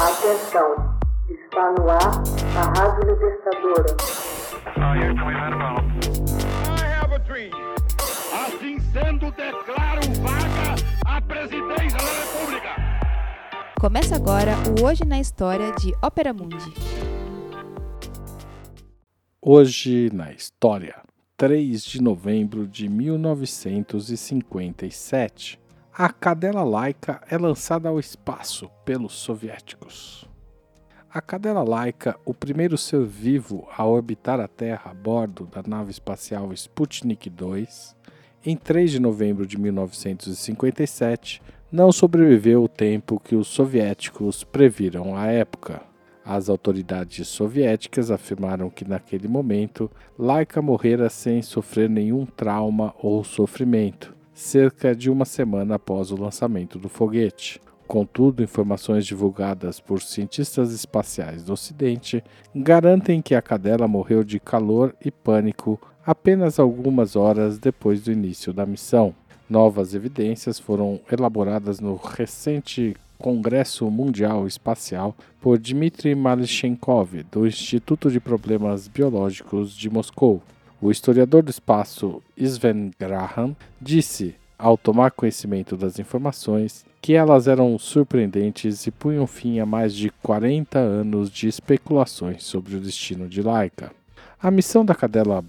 Atenção, está no ar a Rádio Libertadora. Assim sendo, declaro vaga a presidência da República. Começa agora o Hoje na História de Ópera Mundi. Hoje na História, 3 de novembro de 1957. A cadela laica é lançada ao espaço pelos soviéticos. A cadela laica, o primeiro ser vivo a orbitar a Terra a bordo da nave espacial Sputnik 2, em 3 de novembro de 1957, não sobreviveu o tempo que os soviéticos previram à época. As autoridades soviéticas afirmaram que naquele momento Laika morrera sem sofrer nenhum trauma ou sofrimento cerca de uma semana após o lançamento do foguete. Contudo, informações divulgadas por cientistas espaciais do Ocidente garantem que a cadela morreu de calor e pânico apenas algumas horas depois do início da missão. Novas evidências foram elaboradas no recente Congresso Mundial Espacial por Dmitry Malyshenkov, do Instituto de Problemas Biológicos de Moscou. O historiador do espaço Sven Graham disse, ao tomar conhecimento das informações, que elas eram surpreendentes e punham fim a mais de 40 anos de especulações sobre o destino de Laika. A missão da cadela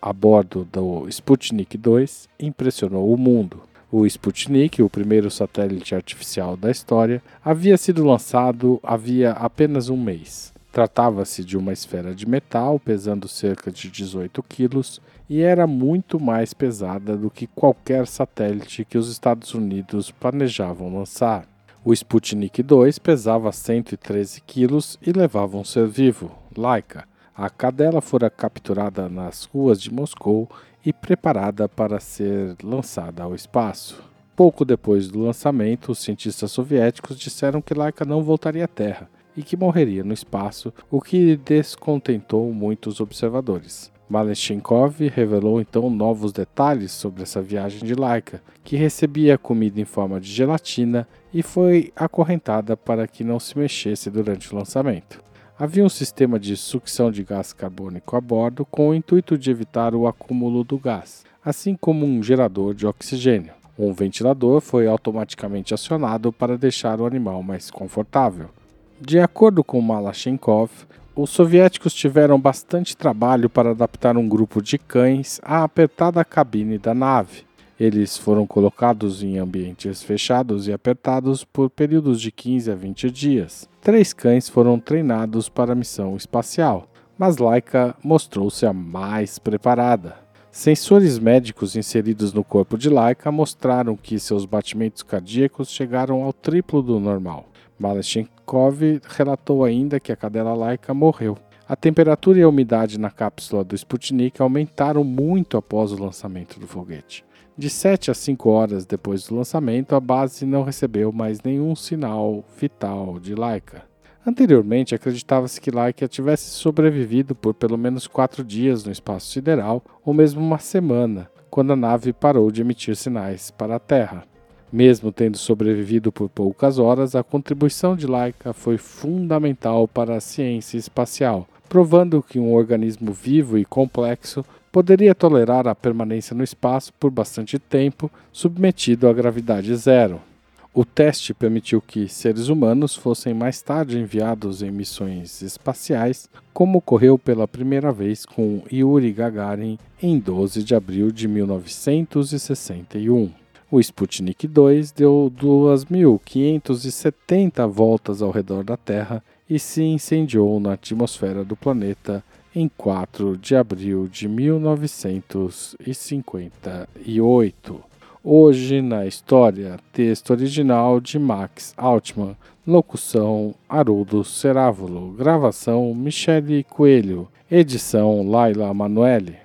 a bordo do Sputnik 2 impressionou o mundo. O Sputnik, o primeiro satélite artificial da história, havia sido lançado havia apenas um mês. Tratava-se de uma esfera de metal pesando cerca de 18 quilos e era muito mais pesada do que qualquer satélite que os Estados Unidos planejavam lançar. O Sputnik 2 pesava 113 quilos e levava um ser vivo, Laika. A cadela fora capturada nas ruas de Moscou e preparada para ser lançada ao espaço. Pouco depois do lançamento, os cientistas soviéticos disseram que Laika não voltaria à Terra e que morreria no espaço, o que descontentou muitos observadores. Maleshenkov revelou então novos detalhes sobre essa viagem de Laika, que recebia comida em forma de gelatina e foi acorrentada para que não se mexesse durante o lançamento. Havia um sistema de sucção de gás carbônico a bordo com o intuito de evitar o acúmulo do gás, assim como um gerador de oxigênio. Um ventilador foi automaticamente acionado para deixar o animal mais confortável. De acordo com Malashchenkov, os soviéticos tiveram bastante trabalho para adaptar um grupo de cães à apertada cabine da nave. Eles foram colocados em ambientes fechados e apertados por períodos de 15 a 20 dias. Três cães foram treinados para a missão espacial, mas Laika mostrou-se a mais preparada. Sensores médicos inseridos no corpo de Laika mostraram que seus batimentos cardíacos chegaram ao triplo do normal. Malashchenkov relatou ainda que a cadela laica morreu. A temperatura e a umidade na cápsula do Sputnik aumentaram muito após o lançamento do foguete. De 7 a 5 horas depois do lançamento, a base não recebeu mais nenhum sinal vital de Laika. Anteriormente, acreditava-se que Laika tivesse sobrevivido por pelo menos quatro dias no espaço sideral, ou mesmo uma semana, quando a nave parou de emitir sinais para a Terra. Mesmo tendo sobrevivido por poucas horas, a contribuição de Laika foi fundamental para a ciência espacial, provando que um organismo vivo e complexo poderia tolerar a permanência no espaço por bastante tempo, submetido à gravidade zero. O teste permitiu que seres humanos fossem mais tarde enviados em missões espaciais, como ocorreu pela primeira vez com Yuri Gagarin em 12 de abril de 1961. O Sputnik 2 deu 2.570 voltas ao redor da Terra e se incendiou na atmosfera do planeta em 4 de abril de 1958. Hoje na história, texto original de Max Altman, locução Haroldo Cerávulo, gravação Michele Coelho, edição Laila Manoeli.